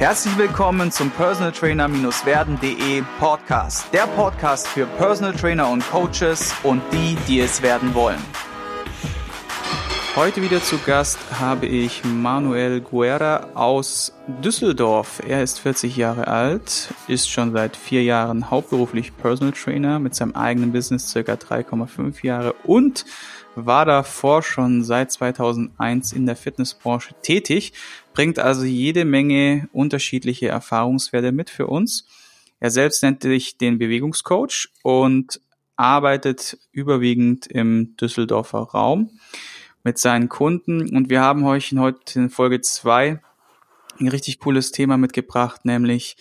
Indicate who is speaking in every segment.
Speaker 1: Herzlich willkommen zum Personal Trainer-werden.de Podcast. Der Podcast für Personal Trainer und Coaches und die, die es werden wollen. Heute wieder zu Gast habe ich Manuel Guerra aus Düsseldorf. Er ist 40 Jahre alt, ist schon seit vier Jahren hauptberuflich Personal Trainer mit seinem eigenen Business circa 3,5 Jahre und war davor schon seit 2001 in der Fitnessbranche tätig, bringt also jede Menge unterschiedliche Erfahrungswerte mit für uns. Er selbst nennt sich den Bewegungscoach und arbeitet überwiegend im Düsseldorfer Raum mit seinen Kunden. Und wir haben euch heute in Folge zwei ein richtig cooles Thema mitgebracht, nämlich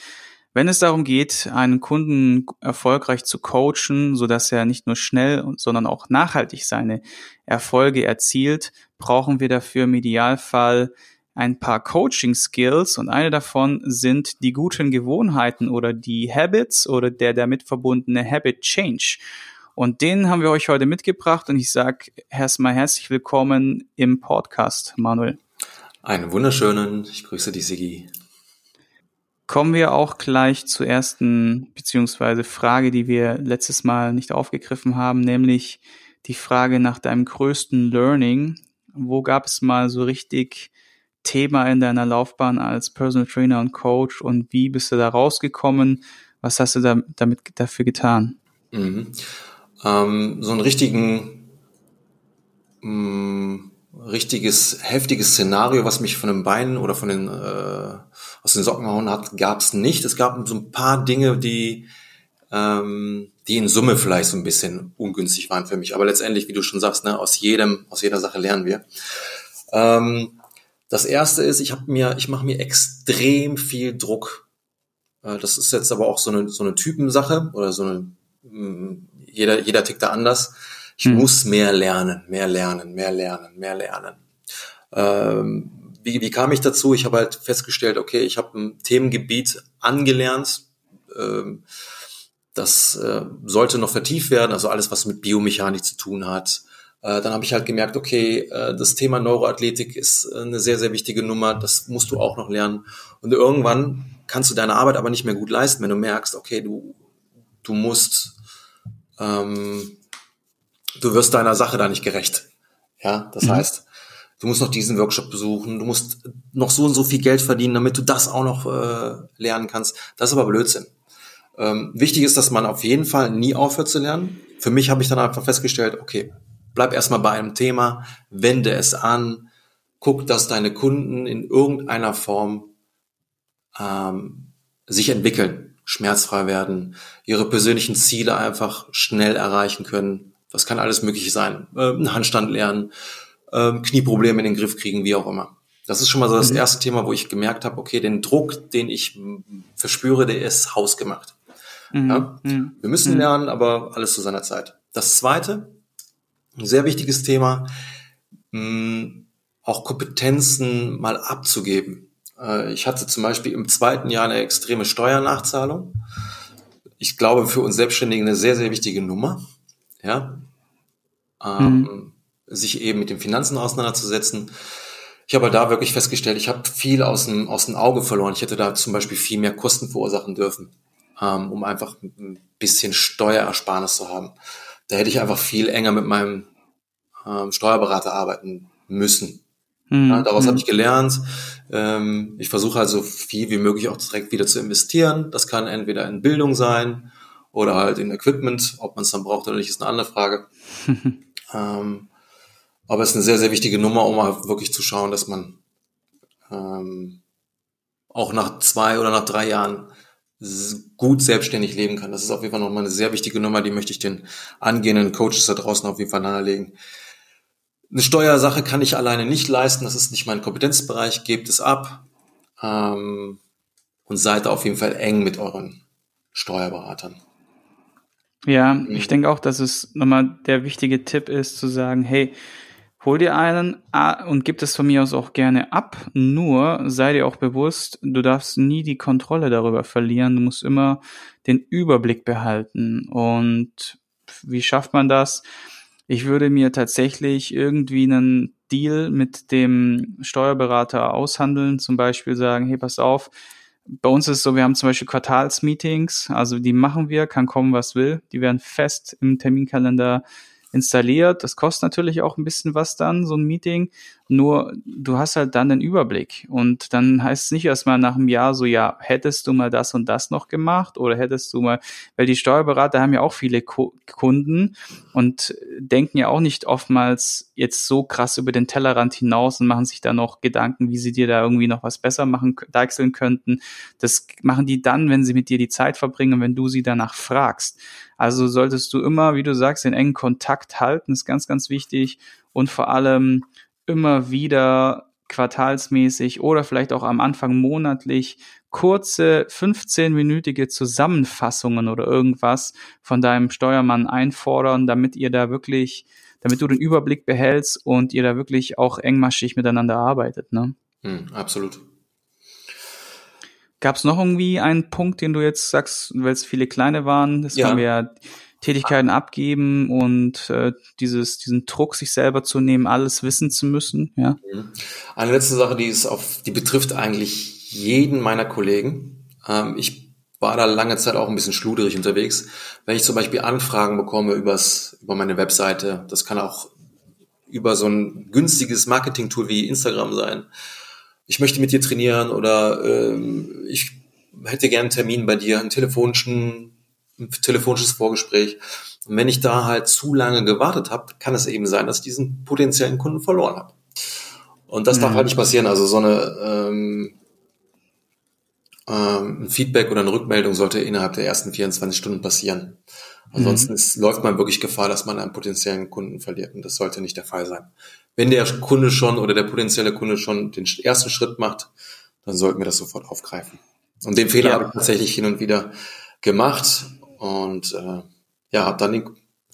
Speaker 1: wenn es darum geht, einen Kunden erfolgreich zu coachen, so dass er nicht nur schnell, sondern auch nachhaltig seine Erfolge erzielt, brauchen wir dafür im Idealfall ein paar Coaching Skills und eine davon sind die guten Gewohnheiten oder die Habits oder der damit verbundene Habit Change. Und den haben wir euch heute mitgebracht und ich sage erstmal herzlich willkommen im Podcast, Manuel.
Speaker 2: Einen wunderschönen, ich grüße dich, Sigi.
Speaker 1: Kommen wir auch gleich zur ersten beziehungsweise Frage, die wir letztes Mal nicht aufgegriffen haben, nämlich die Frage nach deinem größten Learning. Wo gab es mal so richtig Thema in deiner Laufbahn als Personal Trainer und Coach und wie bist du da rausgekommen? Was hast du da, damit dafür getan?
Speaker 2: Mhm ähm, so einen richtigen, mh, mm, richtiges, heftiges Szenario, was mich von den Beinen oder von den äh, aus den Socken gehauen hat, gab es nicht. Es gab so ein paar Dinge, die ähm, die in Summe vielleicht so ein bisschen ungünstig waren für mich. Aber letztendlich, wie du schon sagst, ne, aus jedem, aus jeder Sache lernen wir. Ähm, das erste ist, ich habe mir, ich mache mir extrem viel Druck. Äh, das ist jetzt aber auch so eine so eine Typensache oder so eine mm, jeder, jeder tickt da anders. Ich hm. muss mehr lernen, mehr lernen, mehr lernen, mehr lernen. Ähm, wie, wie kam ich dazu? Ich habe halt festgestellt, okay, ich habe ein Themengebiet angelernt. Ähm, das äh, sollte noch vertieft werden, also alles, was mit Biomechanik zu tun hat. Äh, dann habe ich halt gemerkt, okay, äh, das Thema Neuroathletik ist eine sehr, sehr wichtige Nummer. Das musst du auch noch lernen. Und irgendwann kannst du deine Arbeit aber nicht mehr gut leisten, wenn du merkst, okay, du, du musst ähm, du wirst deiner Sache da nicht gerecht. Ja, das mhm. heißt, du musst noch diesen Workshop besuchen, du musst noch so und so viel Geld verdienen, damit du das auch noch äh, lernen kannst. Das ist aber Blödsinn. Ähm, wichtig ist, dass man auf jeden Fall nie aufhört zu lernen. Für mich habe ich dann einfach festgestellt, okay, bleib erstmal bei einem Thema, wende es an, guck, dass deine Kunden in irgendeiner Form ähm, sich entwickeln schmerzfrei werden, ihre persönlichen Ziele einfach schnell erreichen können. Das kann alles Mögliche sein. Äh, einen Handstand lernen, äh, Knieprobleme in den Griff kriegen, wie auch immer. Das ist schon mal so das mhm. erste Thema, wo ich gemerkt habe, okay, den Druck, den ich verspüre, der ist hausgemacht. Mhm. Ja? Mhm. Wir müssen mhm. lernen, aber alles zu seiner Zeit. Das zweite, ein sehr wichtiges Thema, mh, auch Kompetenzen mal abzugeben. Äh, ich hatte zum Beispiel im zweiten Jahr eine extreme Steuernachzahlung. Ich glaube, für uns Selbstständigen eine sehr, sehr wichtige Nummer. Ja. Ähm, mhm. Sich eben mit den Finanzen auseinanderzusetzen. Ich habe da wirklich festgestellt, ich habe viel aus dem, aus dem Auge verloren. Ich hätte da zum Beispiel viel mehr Kosten verursachen dürfen, ähm, um einfach ein bisschen Steuerersparnis zu haben. Da hätte ich einfach viel enger mit meinem ähm, Steuerberater arbeiten müssen. Mhm. Ja, daraus habe ich gelernt. Ähm, ich versuche also viel wie möglich auch direkt wieder zu investieren. Das kann entweder in Bildung sein oder halt in Equipment. Ob man es dann braucht oder nicht, ist eine andere Frage. ähm, aber es ist eine sehr, sehr wichtige Nummer, um mal wirklich zu schauen, dass man ähm, auch nach zwei oder nach drei Jahren gut selbstständig leben kann. Das ist auf jeden Fall nochmal eine sehr wichtige Nummer, die möchte ich den angehenden Coaches da draußen auf jeden Fall nahelegen. Eine Steuersache kann ich alleine nicht leisten, das ist nicht mein Kompetenzbereich, gebt es ab ähm, und seid auf jeden Fall eng mit euren Steuerberatern.
Speaker 1: Ja, mhm. ich denke auch, dass es nochmal der wichtige Tipp ist, zu sagen, hey, hol dir einen und gib es von mir aus auch gerne ab. Nur sei dir auch bewusst, du darfst nie die Kontrolle darüber verlieren. Du musst immer den Überblick behalten. Und wie schafft man das? Ich würde mir tatsächlich irgendwie einen Deal mit dem Steuerberater aushandeln, zum Beispiel sagen, hey, pass auf, bei uns ist es so, wir haben zum Beispiel Quartalsmeetings, also die machen wir, kann kommen, was will. Die werden fest im Terminkalender installiert. Das kostet natürlich auch ein bisschen was dann, so ein Meeting. Nur du hast halt dann den Überblick. Und dann heißt es nicht erstmal nach einem Jahr so, ja, hättest du mal das und das noch gemacht oder hättest du mal, weil die Steuerberater haben ja auch viele Kunden und denken ja auch nicht oftmals jetzt so krass über den Tellerrand hinaus und machen sich da noch Gedanken, wie sie dir da irgendwie noch was besser machen, deichseln könnten. Das machen die dann, wenn sie mit dir die Zeit verbringen, wenn du sie danach fragst. Also solltest du immer, wie du sagst, den engen Kontakt halten, ist ganz, ganz wichtig und vor allem immer wieder quartalsmäßig oder vielleicht auch am Anfang monatlich kurze 15-minütige Zusammenfassungen oder irgendwas von deinem Steuermann einfordern, damit ihr da wirklich, damit du den Überblick behältst und ihr da wirklich auch engmaschig miteinander arbeitet. Ne?
Speaker 2: Hm, absolut.
Speaker 1: Gab es noch irgendwie einen Punkt, den du jetzt sagst, weil es viele kleine waren? Das ja. haben wir ja Tätigkeiten abgeben und äh, dieses, diesen Druck, sich selber zu nehmen, alles wissen zu müssen. Ja. Mhm.
Speaker 2: Eine letzte Sache, die ist auf, die betrifft eigentlich jeden meiner Kollegen. Ähm, ich war da lange Zeit auch ein bisschen schluderig unterwegs. Wenn ich zum Beispiel Anfragen bekomme übers, über meine Webseite, das kann auch über so ein günstiges Marketing-Tool wie Instagram sein. Ich möchte mit dir trainieren oder ähm, ich hätte gerne einen Termin bei dir, einen telefonischen telefonisches Vorgespräch. Und wenn ich da halt zu lange gewartet habe, kann es eben sein, dass ich diesen potenziellen Kunden verloren habe. Und das mhm. darf halt nicht passieren. Also so eine ähm, ähm, ein Feedback oder eine Rückmeldung sollte innerhalb der ersten 24 Stunden passieren. Ansonsten mhm. ist, läuft man wirklich Gefahr, dass man einen potenziellen Kunden verliert. Und das sollte nicht der Fall sein. Wenn der Kunde schon oder der potenzielle Kunde schon den ersten Schritt macht, dann sollten wir das sofort aufgreifen. Und den Fehler ja. habe ich tatsächlich hin und wieder gemacht und äh, ja, habe dann den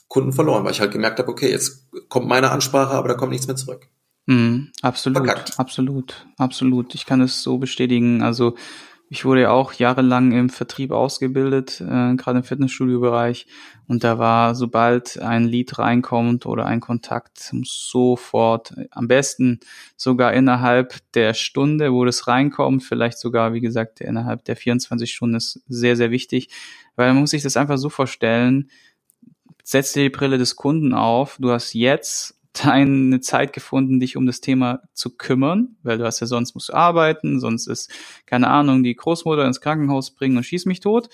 Speaker 2: Kunden verloren, weil ich halt gemerkt habe, okay, jetzt kommt meine Ansprache, aber da kommt nichts mehr zurück.
Speaker 1: Mhm, absolut, Verkackt. absolut, absolut. Ich kann es so bestätigen. Also ich wurde ja auch jahrelang im Vertrieb ausgebildet, äh, gerade im Fitnessstudio-Bereich. Und da war, sobald ein Lied reinkommt oder ein Kontakt, sofort, am besten sogar innerhalb der Stunde, wo das reinkommt, vielleicht sogar, wie gesagt, innerhalb der 24 Stunden ist sehr, sehr wichtig, weil man muss sich das einfach so vorstellen, setz dir die Brille des Kunden auf, du hast jetzt deine Zeit gefunden, dich um das Thema zu kümmern, weil du hast ja sonst musst du arbeiten, sonst ist, keine Ahnung, die Großmutter ins Krankenhaus bringen und schieß mich tot.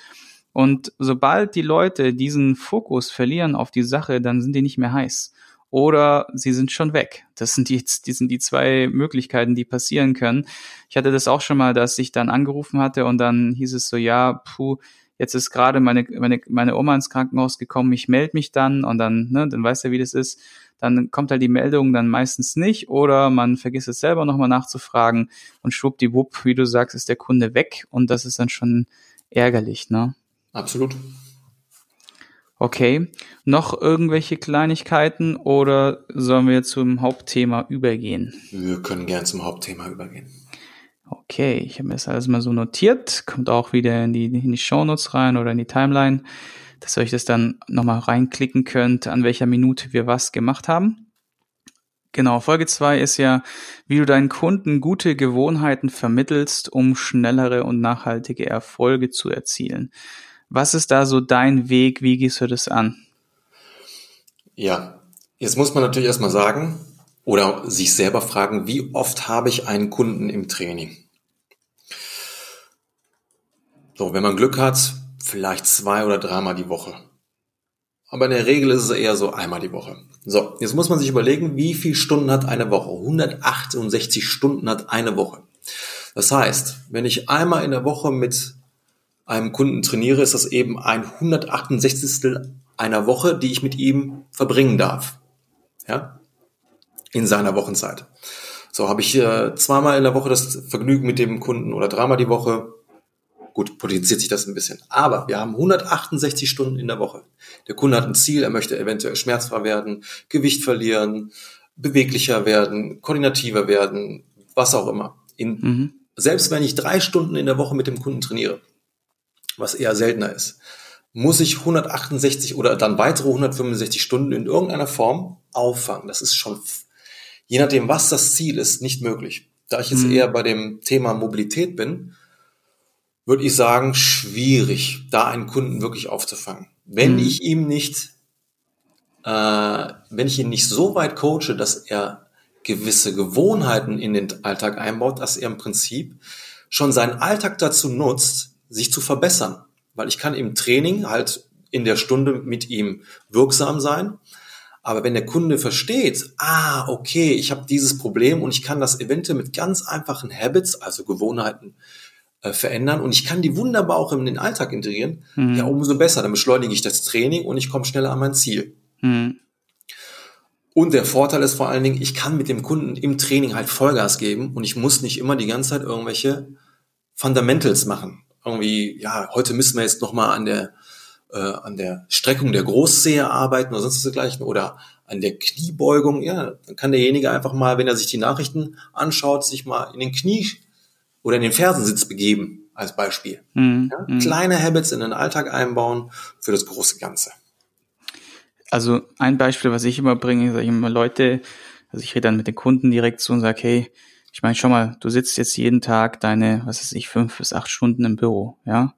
Speaker 1: Und sobald die Leute diesen Fokus verlieren auf die Sache, dann sind die nicht mehr heiß. Oder sie sind schon weg. Das sind die, die sind die zwei Möglichkeiten, die passieren können. Ich hatte das auch schon mal, dass ich dann angerufen hatte und dann hieß es so, ja, puh, jetzt ist gerade meine, meine, meine Oma ins Krankenhaus gekommen, ich melde mich dann und dann, ne, dann weiß er, wie das ist. Dann kommt halt die Meldung dann meistens nicht oder man vergisst es selber nochmal nachzufragen und schwuppdiwupp, wie du sagst, ist der Kunde weg und das ist dann schon ärgerlich, ne?
Speaker 2: Absolut.
Speaker 1: Okay. Noch irgendwelche Kleinigkeiten oder sollen wir zum Hauptthema übergehen?
Speaker 2: Wir können gern zum Hauptthema übergehen.
Speaker 1: Okay, ich habe mir das alles mal so notiert, kommt auch wieder in die, in die Shownotes rein oder in die Timeline, dass ihr euch das dann nochmal reinklicken könnt, an welcher Minute wir was gemacht haben. Genau, Folge zwei ist ja, wie du deinen Kunden gute Gewohnheiten vermittelst, um schnellere und nachhaltige Erfolge zu erzielen. Was ist da so dein Weg? Wie gehst du das an?
Speaker 2: Ja, jetzt muss man natürlich erstmal sagen, oder sich selber fragen, wie oft habe ich einen Kunden im Training? So, wenn man Glück hat, vielleicht zwei oder dreimal die Woche. Aber in der Regel ist es eher so einmal die Woche. So, jetzt muss man sich überlegen, wie viele Stunden hat eine Woche? 168 Stunden hat eine Woche. Das heißt, wenn ich einmal in der Woche mit einem Kunden trainiere, ist das eben ein 168. einer Woche, die ich mit ihm verbringen darf. Ja? in seiner Wochenzeit. So habe ich äh, zweimal in der Woche das Vergnügen mit dem Kunden oder dreimal die Woche. Gut, potenziert sich das ein bisschen. Aber wir haben 168 Stunden in der Woche. Der Kunde hat ein Ziel, er möchte eventuell schmerzfrei werden, Gewicht verlieren, beweglicher werden, koordinativer werden, was auch immer. In, mhm. Selbst wenn ich drei Stunden in der Woche mit dem Kunden trainiere, was eher seltener ist, muss ich 168 oder dann weitere 165 Stunden in irgendeiner Form auffangen. Das ist schon je nachdem, was das Ziel ist, nicht möglich. Da ich jetzt mhm. eher bei dem Thema Mobilität bin, würde ich sagen, schwierig, da einen Kunden wirklich aufzufangen. Wenn mhm. ich ihm nicht, äh, wenn ich ihn nicht so weit coache, dass er gewisse Gewohnheiten in den Alltag einbaut, dass er im Prinzip schon seinen Alltag dazu nutzt, sich zu verbessern. Weil ich kann im Training halt in der Stunde mit ihm wirksam sein. Aber wenn der Kunde versteht, ah, okay, ich habe dieses Problem und ich kann das eventuell mit ganz einfachen Habits, also Gewohnheiten, äh, verändern und ich kann die wunderbar auch in den Alltag integrieren, mhm. ja, umso besser. Dann beschleunige ich das Training und ich komme schneller an mein Ziel. Mhm. Und der Vorteil ist vor allen Dingen, ich kann mit dem Kunden im Training halt Vollgas geben und ich muss nicht immer die ganze Zeit irgendwelche Fundamentals machen. Irgendwie, ja, heute müssen wir jetzt nochmal an der, äh, an der Streckung der Großzehe arbeiten oder sonst was dergleichen oder an der Kniebeugung. Ja, dann kann derjenige einfach mal, wenn er sich die Nachrichten anschaut, sich mal in den Knie oder in den Fersensitz begeben, als Beispiel. Mhm. Ja, mhm. kleine Habits in den Alltag einbauen für das große Ganze.
Speaker 1: Also ein Beispiel, was ich immer bringe, sage ich immer Leute, also ich rede dann mit den Kunden direkt zu und sage, hey, ich meine, schau mal, du sitzt jetzt jeden Tag deine, was weiß ich, fünf bis acht Stunden im Büro, ja.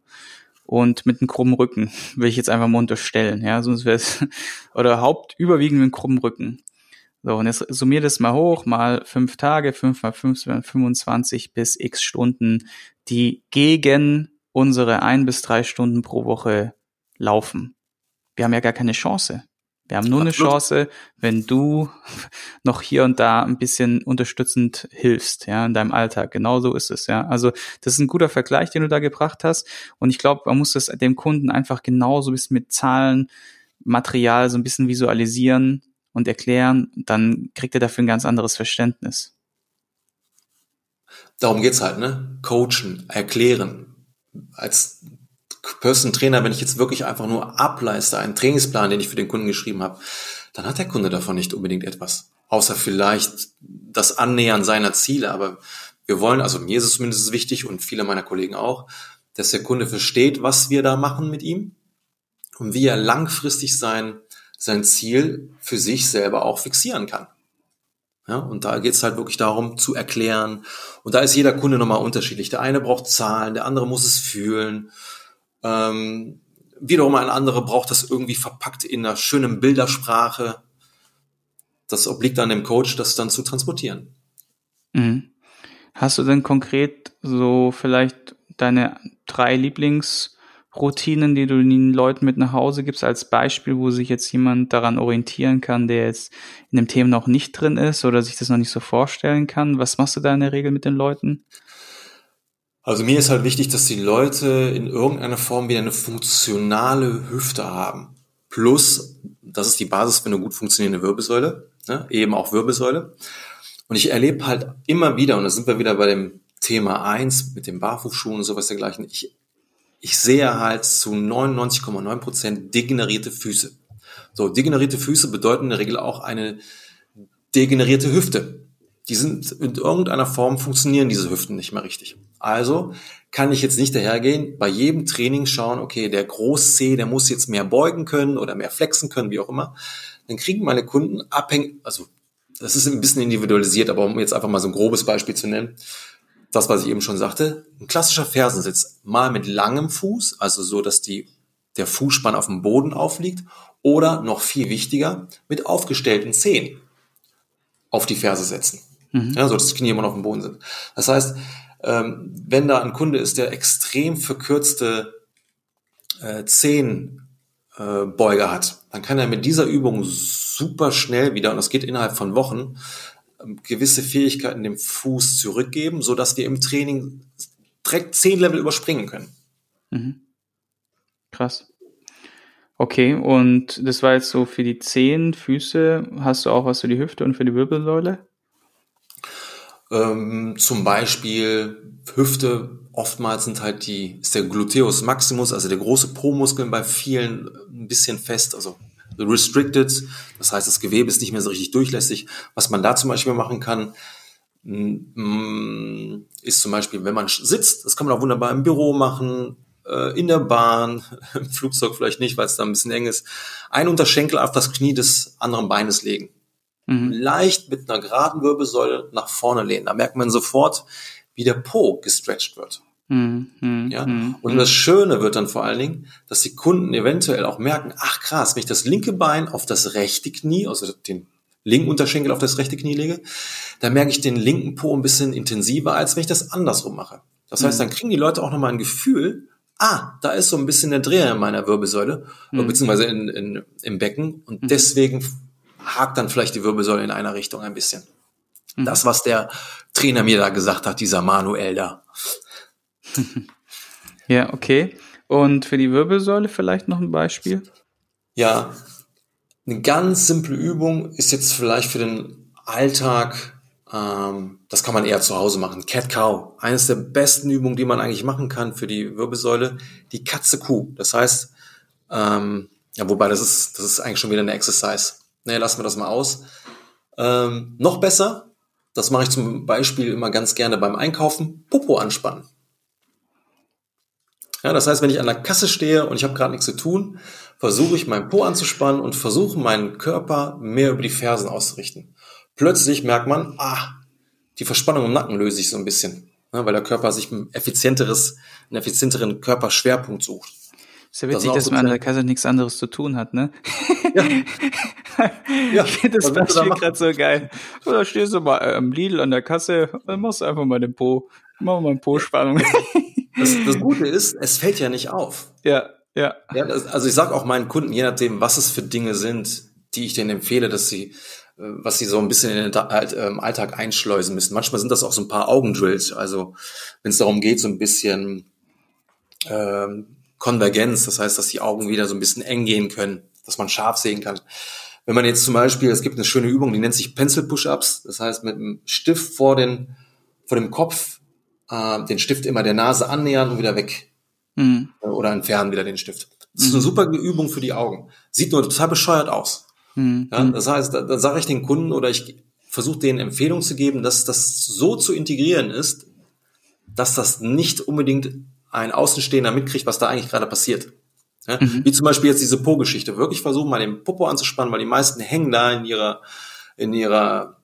Speaker 1: Und mit einem krummen Rücken, will ich jetzt einfach mal unterstellen, ja, sonst wäre es, oder hauptüberwiegend mit einem krummen Rücken. So, und jetzt summier das mal hoch, mal fünf Tage, fünf mal fünf, 25 bis x Stunden, die gegen unsere ein bis drei Stunden pro Woche laufen. Wir haben ja gar keine Chance. Wir haben nur eine Chance, wenn du noch hier und da ein bisschen unterstützend hilfst, ja, in deinem Alltag. Genau so ist es, ja. Also, das ist ein guter Vergleich, den du da gebracht hast. Und ich glaube, man muss das dem Kunden einfach genauso ein bisschen mit Zahlen, Material so ein bisschen visualisieren und erklären. Dann kriegt er dafür ein ganz anderes Verständnis.
Speaker 2: Darum geht's halt, ne? Coachen, erklären. Als Person Trainer, wenn ich jetzt wirklich einfach nur ableiste, einen Trainingsplan, den ich für den Kunden geschrieben habe, dann hat der Kunde davon nicht unbedingt etwas. Außer vielleicht das Annähern seiner Ziele. Aber wir wollen, also mir ist es zumindest wichtig und viele meiner Kollegen auch, dass der Kunde versteht, was wir da machen mit ihm und wie er langfristig sein, sein Ziel für sich selber auch fixieren kann. Ja, und da geht es halt wirklich darum zu erklären. Und da ist jeder Kunde nochmal unterschiedlich. Der eine braucht Zahlen, der andere muss es fühlen. Ähm, wiederum ein anderer braucht das irgendwie verpackt in einer schönen Bildersprache. Das obliegt dann dem Coach, das dann zu transportieren.
Speaker 1: Mhm. Hast du denn konkret so vielleicht deine drei Lieblingsroutinen, die du den Leuten mit nach Hause gibst, als Beispiel, wo sich jetzt jemand daran orientieren kann, der jetzt in dem Thema noch nicht drin ist oder sich das noch nicht so vorstellen kann? Was machst du da in der Regel mit den Leuten?
Speaker 2: Also mir ist halt wichtig, dass die Leute in irgendeiner Form wieder eine funktionale Hüfte haben. Plus, das ist die Basis für eine gut funktionierende Wirbelsäule, ne? eben auch Wirbelsäule. Und ich erlebe halt immer wieder, und da sind wir wieder bei dem Thema eins mit den Barfußschuhen und sowas dergleichen, ich, ich sehe halt zu 99,9 Prozent degenerierte Füße. So, degenerierte Füße bedeuten in der Regel auch eine degenerierte Hüfte die sind in irgendeiner Form funktionieren diese Hüften nicht mehr richtig. Also kann ich jetzt nicht dahergehen, bei jedem Training schauen, okay, der Groß-C, der muss jetzt mehr beugen können oder mehr flexen können, wie auch immer. Dann kriegen meine Kunden abhängig, also das ist ein bisschen individualisiert, aber um jetzt einfach mal so ein grobes Beispiel zu nennen, das, was ich eben schon sagte, ein klassischer Fersensitz, mal mit langem Fuß, also so, dass die, der Fußspann auf dem Boden aufliegt, oder noch viel wichtiger, mit aufgestellten Zehen auf die Ferse setzen. Mhm. Ja, so dass die Knie immer noch auf dem Boden sind. Das heißt, ähm, wenn da ein Kunde ist, der extrem verkürzte äh, Zehenbeuger äh, hat, dann kann er mit dieser Übung super schnell wieder, und das geht innerhalb von Wochen, gewisse Fähigkeiten dem Fuß zurückgeben, so dass wir im Training direkt zehn Level überspringen können. Mhm.
Speaker 1: Krass. Okay, und das war jetzt so für die Zehen, Füße. Hast du auch was für die Hüfte und für die Wirbelsäule?
Speaker 2: Ähm, zum Beispiel Hüfte, oftmals sind halt die, ist der Gluteus Maximus, also der große Po-Muskel bei vielen ein bisschen fest, also restricted. Das heißt, das Gewebe ist nicht mehr so richtig durchlässig. Was man da zum Beispiel machen kann, mm, ist zum Beispiel, wenn man sitzt, das kann man auch wunderbar im Büro machen, äh, in der Bahn, im Flugzeug vielleicht nicht, weil es da ein bisschen eng ist, ein Unterschenkel auf das Knie des anderen Beines legen mhm. leicht mit einer geraden Wirbelsäule nach vorne lehnen. Da merkt man sofort, wie der Po gestretched wird.
Speaker 1: Mhm.
Speaker 2: Ja?
Speaker 1: Mhm.
Speaker 2: Und das Schöne wird dann vor allen Dingen, dass die Kunden eventuell auch merken, ach krass, wenn ich das linke Bein auf das rechte Knie, also den linken Unterschenkel auf das rechte Knie lege, dann merke ich den linken Po ein bisschen intensiver, als wenn ich das andersrum mache. Das heißt, dann kriegen die Leute auch nochmal ein Gefühl, ah, da ist so ein bisschen der Dreher in meiner Wirbelsäule,
Speaker 1: Mhm.
Speaker 2: beziehungsweise in, in, im Becken. Und
Speaker 1: Mhm.
Speaker 2: deswegen hakt dann vielleicht die Wirbelsäule in einer Richtung ein bisschen.
Speaker 1: Mhm.
Speaker 2: Das, was der Trainer mir da gesagt hat, dieser Manuel da.
Speaker 1: Ja, okay. Und für die Wirbelsäule vielleicht noch ein Beispiel?
Speaker 2: Ja, eine ganz simple Übung ist jetzt vielleicht für den Alltag, ähm, das kann man eher zu Hause machen. Cat Cow, eines der besten Übungen, die man eigentlich machen kann für die Wirbelsäule, die Katze Kuh. Das heißt, ähm, ja, wobei das ist, das ist eigentlich schon wieder eine Exercise. Nee, lassen wir das mal aus. Ähm, noch besser, das mache ich zum Beispiel immer ganz gerne beim Einkaufen, Popo anspannen. Ja, das heißt, wenn ich an der Kasse stehe und ich habe gerade nichts zu tun, versuche ich meinen Po anzuspannen und versuche meinen Körper mehr über die Fersen auszurichten. Plötzlich merkt man, ah, die Verspannung im Nacken löse ich so ein bisschen, ne, weil der Körper sich ein effizienteres, einen effizienteren Körperschwerpunkt sucht.
Speaker 1: Ist ja
Speaker 2: Das
Speaker 1: witzig,
Speaker 2: auch
Speaker 1: dass
Speaker 2: so
Speaker 1: man an der. Kasse nichts anderes zu tun hat, ne?
Speaker 2: Ja, ja
Speaker 1: ich finde das Beispiel gerade so geil. Oder stehst du mal äh, am Lidl an der Kasse, dann machst einfach mal den Po, mach mal Po-Spannung.
Speaker 2: Das, das Gute ist, es fällt ja nicht auf.
Speaker 1: ja, ja.
Speaker 2: Ja, das, also ich sage auch meinen Kunden, je nachdem, was es für Dinge sind, die ich denen empfehle, dass sie, äh, was sie so ein bisschen in den Da- Alt- ähm, Alltag einschleusen müssen. Manchmal sind das auch so ein paar Augendrills. Also wenn es darum geht, so ein bisschen ähm, Konvergenz, das heißt, dass die Augen wieder so ein bisschen eng gehen können, dass man scharf sehen kann. Wenn man jetzt zum Beispiel, es gibt eine schöne Übung, die nennt sich Pencil Push-Ups. Das heißt, mit einem Stift vor, den, vor dem Kopf äh, den Stift immer der Nase annähern und wieder weg
Speaker 1: Hm.
Speaker 2: oder entfernen wieder den Stift. Das ist eine super Übung für die Augen. Sieht nur total bescheuert aus.
Speaker 1: Hm.
Speaker 2: Ja, das heißt, da, da sage ich den Kunden oder ich versuche denen Empfehlungen zu geben, dass das so zu integrieren ist, dass das nicht unbedingt ein Außenstehender mitkriegt, was da eigentlich gerade passiert. Ja, Wie zum Beispiel jetzt diese Po-Geschichte. Wirklich versuchen, mal den Popo anzuspannen, weil die meisten hängen da in ihrer, in ihrer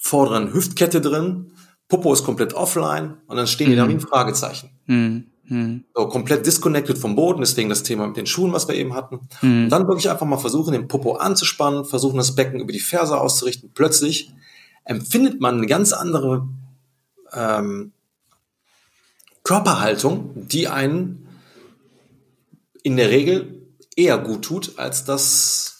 Speaker 2: vorderen Hüftkette drin. Popo ist komplett offline und dann stehen die da wie ein Fragezeichen.
Speaker 1: Hm. Hm.
Speaker 2: So, komplett disconnected vom Boden, deswegen das Thema mit den Schuhen, was wir eben hatten.
Speaker 1: Hm.
Speaker 2: Und dann wirklich einfach mal versuchen, den Popo anzuspannen, versuchen, das Becken über die Ferse auszurichten. Plötzlich empfindet man eine ganz andere ähm, Körperhaltung, die einen in der Regel eher gut tut, als das,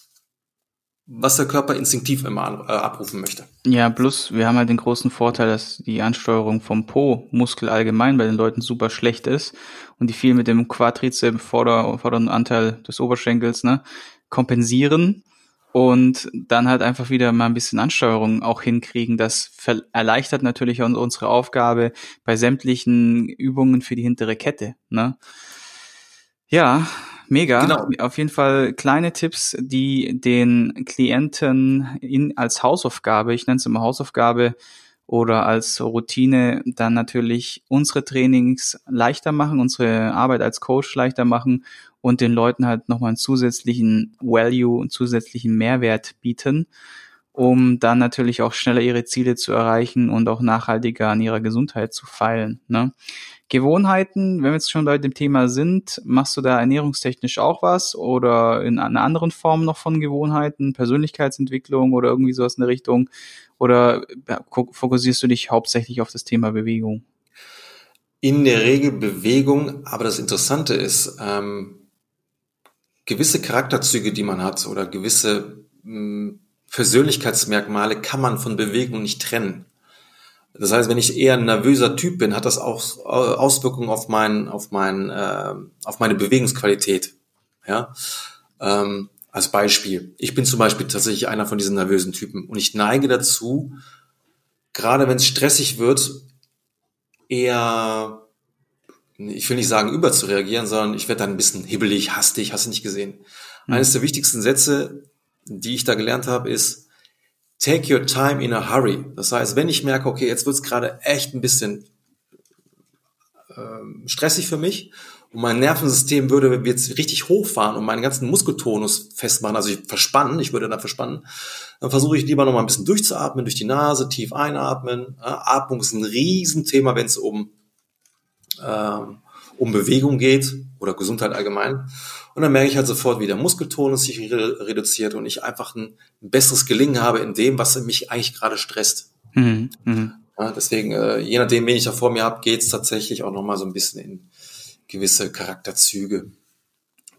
Speaker 2: was der Körper instinktiv immer an, äh, abrufen möchte.
Speaker 1: Ja, plus wir haben halt den großen Vorteil, dass die Ansteuerung vom Po-Muskel allgemein bei den Leuten super schlecht ist und die viel mit dem Quadrizeps vorder vorderen Anteil des Oberschenkels ne, kompensieren und dann halt einfach wieder mal ein bisschen Ansteuerung auch hinkriegen. Das erleichtert natürlich unsere Aufgabe bei sämtlichen Übungen für die hintere Kette. Ne? Ja, mega.
Speaker 2: Genau.
Speaker 1: Auf jeden Fall kleine Tipps, die den Klienten in, als Hausaufgabe, ich nenne es immer Hausaufgabe oder als Routine, dann natürlich unsere Trainings leichter machen, unsere Arbeit als Coach leichter machen und den Leuten halt nochmal einen zusätzlichen Value, einen zusätzlichen Mehrwert bieten, um dann natürlich auch schneller ihre Ziele zu erreichen und auch nachhaltiger an ihrer Gesundheit zu feilen. Ne? Gewohnheiten, wenn wir jetzt schon bei dem Thema sind, machst du da ernährungstechnisch auch was oder in einer anderen Form noch von Gewohnheiten, Persönlichkeitsentwicklung oder irgendwie sowas in der Richtung? Oder fokussierst du dich hauptsächlich auf das Thema Bewegung?
Speaker 2: In der Regel Bewegung, aber das Interessante ist, ähm, gewisse Charakterzüge, die man hat oder gewisse mh, Persönlichkeitsmerkmale kann man von Bewegung nicht trennen. Das heißt, wenn ich eher ein nervöser Typ bin, hat das auch äh, Auswirkungen auf mein, auf mein, äh, auf meine Bewegungsqualität. Ja, ähm, als Beispiel. Ich bin zum Beispiel tatsächlich einer von diesen nervösen Typen und ich neige dazu, gerade wenn es stressig wird, eher, ich will nicht sagen überzureagieren, sondern ich werde dann ein bisschen hibbelig, hastig, hast du nicht gesehen.
Speaker 1: Mhm.
Speaker 2: Eines der wichtigsten Sätze, die ich da gelernt habe, ist, take your time in a hurry. Das heißt, wenn ich merke, okay, jetzt wird's gerade echt ein bisschen ähm, stressig für mich und mein Nervensystem würde jetzt richtig hochfahren und meinen ganzen Muskeltonus festmachen, also ich verspannen, ich würde dann verspannen, dann versuche ich lieber noch mal ein bisschen durchzuatmen, durch die Nase, tief einatmen. Ja, Atmung ist ein Riesenthema, wenn es um ähm, um Bewegung geht oder Gesundheit allgemein. Und dann merke ich halt sofort, wie der Muskeltonus sich re reduziert und ich einfach ein, ein, besseres Gelingen habe in dem, was mich eigentlich gerade stresst. Mhm. Mhm. Ja, deswegen, äh, je nachdem, wen ich da vor mir habe, geht es tatsächlich auch nochmal so ein bisschen in gewisse Charakterzüge,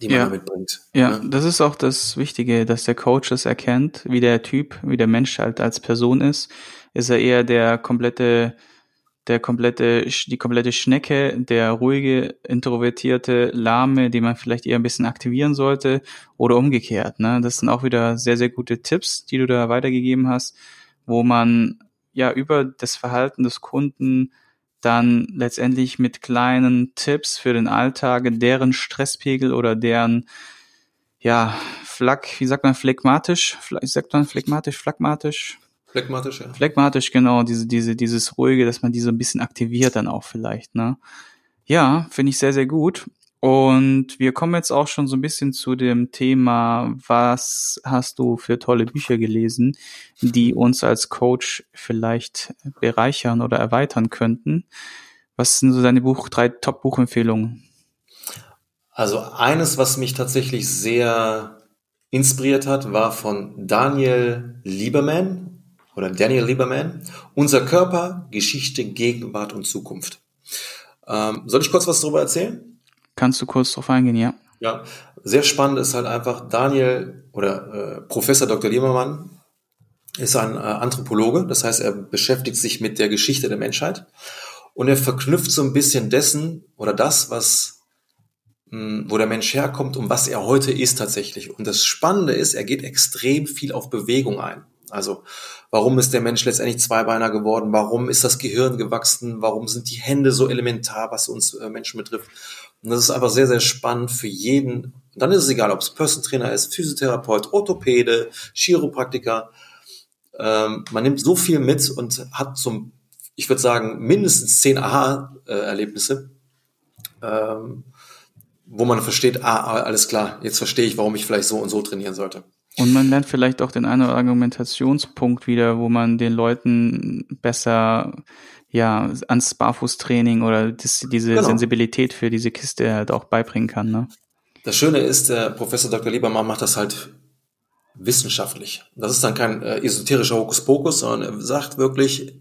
Speaker 2: die man
Speaker 1: ja.
Speaker 2: damit bringt.
Speaker 1: Ja, ja, das ist auch das Wichtige, dass der Coach es erkennt, wie der Typ, wie der Mensch halt als Person ist. Ist er eher der komplette der komplette, die komplette Schnecke, der ruhige, introvertierte, lahme, den man vielleicht eher ein bisschen aktivieren sollte oder umgekehrt. Ne? Das sind auch wieder sehr, sehr gute Tipps, die du da weitergegeben hast, wo man ja über das Verhalten des Kunden dann letztendlich mit kleinen Tipps für den Alltag, deren Stresspegel oder deren ja, Flag, wie sagt man, phlegmatisch, sagt man phlegmatisch, phlegmatisch,
Speaker 2: Phlegmatisch, ja.
Speaker 1: Phlegmatisch, genau, diese, diese, dieses ruhige, dass man die so ein bisschen aktiviert dann auch vielleicht, ne? Ja, finde ich sehr, sehr gut. Und wir kommen jetzt auch schon so ein bisschen zu dem Thema, was hast du für tolle Bücher gelesen, die uns als Coach vielleicht bereichern oder erweitern könnten? Was sind so deine Buch, drei Top-Buchempfehlungen?
Speaker 2: Also eines, was mich tatsächlich sehr inspiriert hat, war von Daniel Lieberman oder Daniel Lieberman. Unser Körper, Geschichte, Gegenwart und Zukunft. Ähm, soll ich kurz was darüber erzählen?
Speaker 1: Kannst du kurz drauf eingehen, ja.
Speaker 2: Ja, sehr spannend ist halt einfach Daniel oder äh, Professor Dr. Liebermann ist ein äh, Anthropologe, das heißt, er beschäftigt sich mit der Geschichte der Menschheit und er verknüpft so ein bisschen dessen oder das, was mh, hm, wo der Mensch herkommt und was er heute ist tatsächlich. Und das Spannende ist, er geht extrem viel auf Bewegung ein. Also warum ist der Mensch letztendlich Zweibeiner geworden? Warum ist das Gehirn gewachsen? Warum sind die Hände so elementar, was uns äh, Menschen betrifft? Und das ist einfach sehr, sehr spannend für jeden. Und dann ist es egal, ob es Person Trainer ist, Physiotherapeut, Orthopäde, Chiropraktiker. Ähm, man nimmt so viel mit und hat zum, ich würde sagen, mindestens zehn Aha-Erlebnisse, ähm, wo man versteht, ah, alles klar, jetzt verstehe ich, warum ich vielleicht so und so trainieren sollte.
Speaker 1: Und man lernt vielleicht auch den einen oder Argumentationspunkt wieder, wo man den Leuten besser ja ans Barfußtraining oder das, diese genau. Sensibilität für diese Kiste halt auch beibringen kann. Ne?
Speaker 2: Das Schöne ist, der Professor Dr. Liebermann macht das halt wissenschaftlich. Das ist dann kein äh, esoterischer Hokuspokus, sondern er sagt wirklich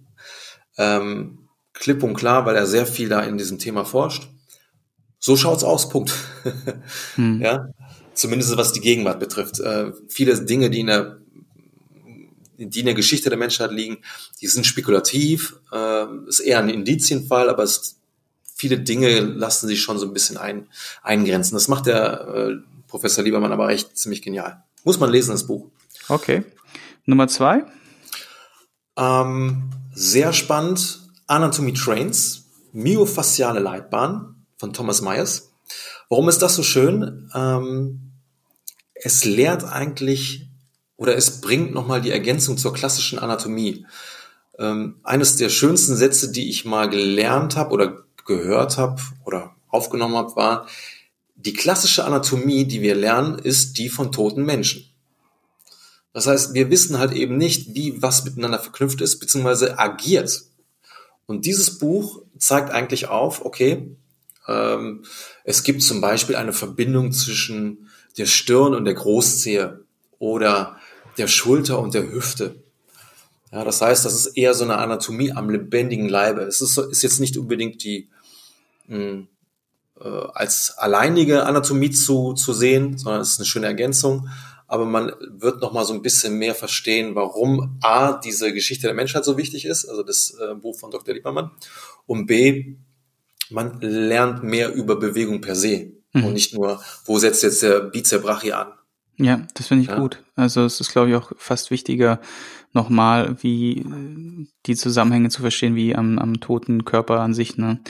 Speaker 2: ähm, klipp und klar, weil er sehr viel da in diesem Thema forscht. So schaut's aus, Punkt. hm. Ja, zumindest was die Gegenwart betrifft. Äh, viele Dinge, die in der die in der Geschichte der Menschheit liegen, die sind spekulativ, äh, ist eher ein Indizienfall, aber es, viele Dinge lassen sich schon so ein bisschen ein, eingrenzen. Das macht der äh, Professor Liebermann aber echt ziemlich genial. Muss man lesen, das Buch.
Speaker 1: Okay. Nummer zwei?
Speaker 2: Ähm, sehr spannend. Anatomy Trains, myofasziale Leitbahn von Thomas Myers. Warum ist das so schön? Ähm, es lehrt eigentlich oder es bringt nochmal die Ergänzung zur klassischen Anatomie. Ähm, eines der schönsten Sätze, die ich mal gelernt habe oder gehört habe oder aufgenommen habe, war, die klassische Anatomie, die wir lernen, ist die von toten Menschen. Das heißt, wir wissen halt eben nicht, wie was miteinander verknüpft ist, beziehungsweise agiert. Und dieses Buch zeigt eigentlich auf, okay, ähm, es gibt zum Beispiel eine Verbindung zwischen der Stirn und der Großzehe oder der Schulter und der Hüfte. Ja, das heißt, das ist eher so eine Anatomie am lebendigen Leibe. Es ist, ist jetzt nicht unbedingt die mh, hm, äh, als alleinige Anatomie zu, zu sehen, sondern es ist eine schöne Ergänzung. Aber man wird noch mal so ein bisschen mehr verstehen, warum A, diese Geschichte der Menschheit so wichtig ist, also das äh, Buch von Dr. Liebermann, und B, man lernt mehr über Bewegung per se. Mhm. Und nicht nur, wo setzt jetzt der Bizeps Brachii an?
Speaker 1: Ja, das finde ich ja. gut. Also es ist, glaube ich, auch fast wichtiger, nochmal wie äh, die Zusammenhänge zu verstehen, wie am, am toten Körper an sich. Ne?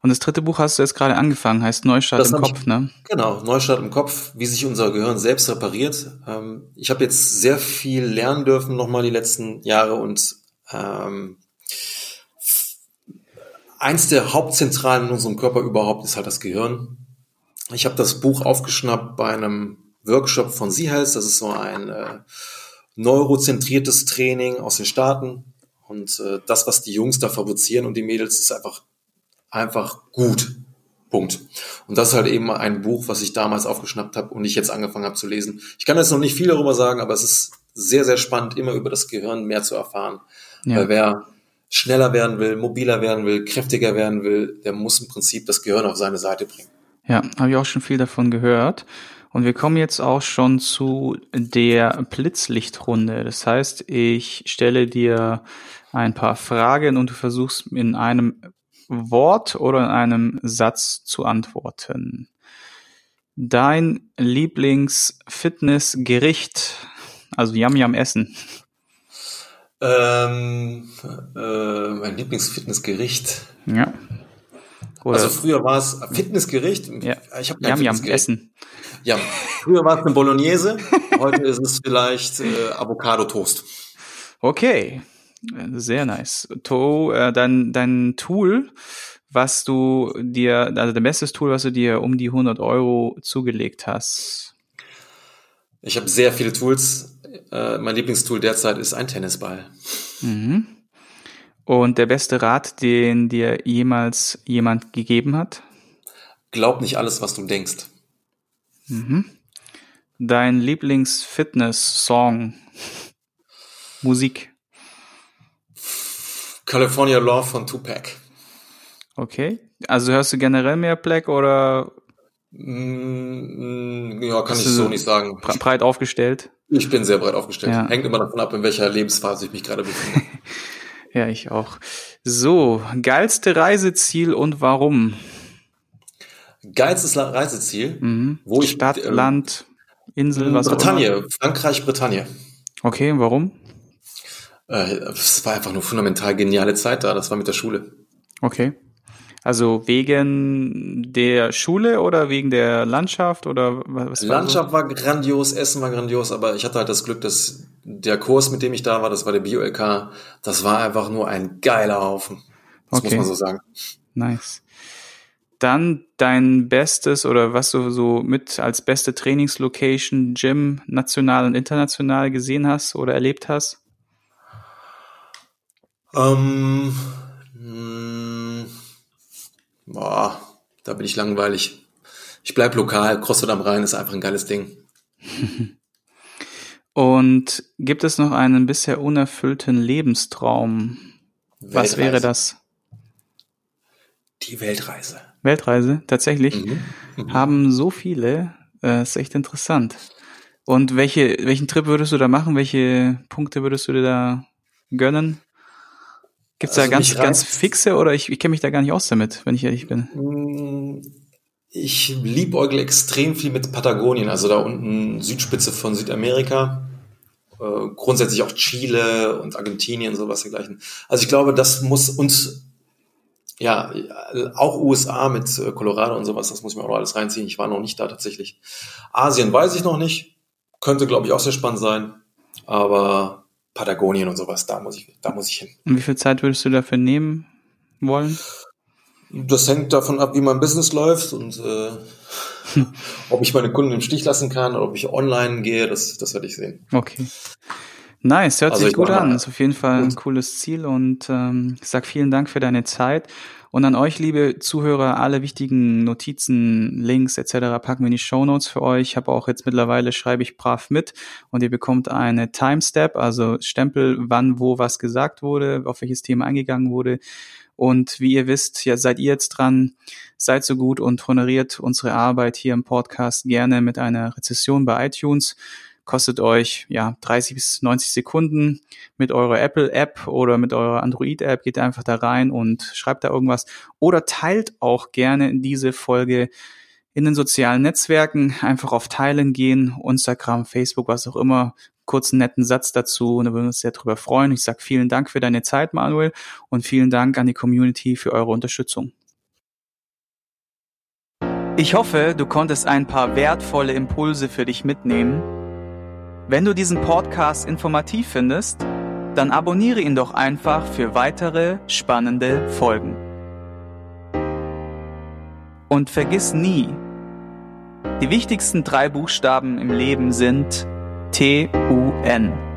Speaker 1: Und das dritte Buch hast du jetzt gerade angefangen, heißt Neustart das im Kopf, ich, ne?
Speaker 2: Genau, Neustart im Kopf, wie sich unser Gehirn selbst repariert. Ähm, ich habe jetzt sehr viel lernen dürfen nochmal die letzten Jahre und ähm, eins der Hauptzentralen in unserem Körper überhaupt ist halt das Gehirn. Ich habe das Buch aufgeschnappt bei einem Workshop von Seahals. Das ist so ein äh, neurozentriertes Training aus den Staaten. Und äh, das, was die Jungs da fabrizieren und die Mädels, ist einfach, einfach gut. Punkt. Und das ist halt eben ein Buch, was ich damals aufgeschnappt habe und ich jetzt angefangen habe zu lesen. Ich kann jetzt noch nicht viel darüber sagen, aber es ist sehr, sehr spannend, immer über das Gehirn mehr zu erfahren. Ja. Weil wer schneller werden will, mobiler werden will, kräftiger werden will, der muss im Prinzip das Gehirn auf seine Seite bringen.
Speaker 1: Ja, habe ich auch schon viel davon gehört. Und wir kommen jetzt auch schon zu der Blitzlichtrunde. Das heißt, ich stelle dir ein paar Fragen und du versuchst in einem Wort oder in einem Satz zu antworten. Dein Lieblingsfitnessgericht, also Yam Yam Essen.
Speaker 2: Ähm, äh, mein Lieblingsfitnessgericht.
Speaker 1: Ja.
Speaker 2: Oder also früher war es Fitnessgericht.
Speaker 1: Ja. Ich habe Yam Yam Essen.
Speaker 2: Ja, früher war es eine Bolognese, heute ist es vielleicht äh, Avocado Toast.
Speaker 1: Okay, sehr nice. To, äh, dein, dein Tool, was du dir, also dein bestes Tool, was du dir um die 100 Euro zugelegt hast.
Speaker 2: Ich habe sehr viele Tools. Äh, mein Lieblingstool derzeit ist ein Tennisball.
Speaker 1: Mhm. Und der beste Rat, den dir jemals jemand gegeben hat?
Speaker 2: Glaub nicht alles, was du denkst.
Speaker 1: Mhm. Dein Lieblings-Fitness-Song? Musik?
Speaker 2: California Love von Tupac.
Speaker 1: Okay. Also hörst du generell mehr Black oder?
Speaker 2: Mm, ja, kann ich so nicht sagen.
Speaker 1: Breit aufgestellt?
Speaker 2: Ich bin sehr breit aufgestellt. Ja. Hängt immer davon ab, in welcher Lebensphase ich mich gerade befinde.
Speaker 1: ja, ich auch. So, geilste Reiseziel und warum?
Speaker 2: Geilstes Reiseziel,
Speaker 1: mhm. wo ich Stadt, ähm, Land, Insel, was
Speaker 2: Bretagne, auch immer. Frankreich, Bretagne.
Speaker 1: Okay, warum?
Speaker 2: Äh, es war einfach nur fundamental geniale Zeit da. Das war mit der Schule.
Speaker 1: Okay. Also wegen der Schule oder wegen der Landschaft oder
Speaker 2: was? Landschaft war, so? war grandios, Essen war grandios, aber ich hatte halt das Glück, dass der Kurs, mit dem ich da war, das war der Bio-LK, das war einfach nur ein geiler Haufen. Das okay. muss man so sagen.
Speaker 1: Nice. Dann dein bestes oder was du so mit als beste Trainingslocation, Gym, national und international gesehen hast oder erlebt hast?
Speaker 2: Ähm, mh, boah, da bin ich langweilig. Ich bleib lokal. CrossFit am Rhein ist einfach ein geiles Ding.
Speaker 1: Und gibt es noch einen bisher unerfüllten Lebenstraum? Weltreise. Was wäre das?
Speaker 2: Die Weltreise.
Speaker 1: Weltreise, tatsächlich. Mhm. Mhm. Haben so viele. Äh, ist echt interessant. Und welche, welchen Trip würdest du da machen? Welche Punkte würdest du dir da gönnen? Gibt es also da ganz, ganz fixe oder ich, ich kenne mich da gar nicht aus damit, wenn ich ehrlich bin?
Speaker 2: Mm, ich liebäugle extrem viel mit Patagonien, also da unten Südspitze von Südamerika. Äh, grundsätzlich auch Chile und Argentinien, sowas dergleichen. Also ich glaube, das muss uns, ja, auch USA mit äh, Colorado und sowas, das muss ich mir auch noch alles reinziehen. Ich war noch nicht da tatsächlich. Asien weiß ich noch nicht. Könnte, glaube ich, auch sehr spannend sein. Aber Patagonien und sowas, da muss ich, da muss ich hin.
Speaker 1: Und wie viel Zeit würdest du dafür nehmen wollen?
Speaker 2: Das hängt davon ab, wie mein Business läuft und äh, ob ich meine Kunden im Stich lassen kann oder ob ich online gehe, das, das werde ich sehen.
Speaker 1: Okay. Nice, hört also sich gut an. Ist auf jeden Fall ein cooles Ziel und ähm, ich sag vielen Dank für deine Zeit. Und an euch, liebe Zuhörer, alle wichtigen Notizen, Links etc. packen wir in die Show Notes für euch. Ich habe auch jetzt mittlerweile, schreibe ich brav mit und ihr bekommt eine Timestep, also Stempel, wann, wo was gesagt wurde, auf welches Thema eingegangen wurde. Und wie ihr wisst, ja, seid ihr jetzt dran, seid so gut und honoriert unsere Arbeit hier im Podcast gerne mit einer Rezession bei iTunes kostet euch ja 30 bis 90 Sekunden mit eurer Apple App oder mit eurer Android App. Geht einfach da rein und schreibt da irgendwas oder teilt auch gerne diese Folge in den sozialen Netzwerken. Einfach auf Teilen gehen, Instagram, Facebook, was auch immer. Kurzen netten Satz dazu und da würden wir uns sehr drüber freuen. Ich sage vielen Dank für deine Zeit, Manuel, und vielen Dank an die Community für eure Unterstützung. Ich hoffe, du konntest ein paar wertvolle Impulse für dich mitnehmen wenn du diesen Podcast informativ findest, dann abonniere ihn doch einfach für weitere spannende Folgen. Und vergiss nie, die wichtigsten drei Buchstaben im Leben sind T-U-N.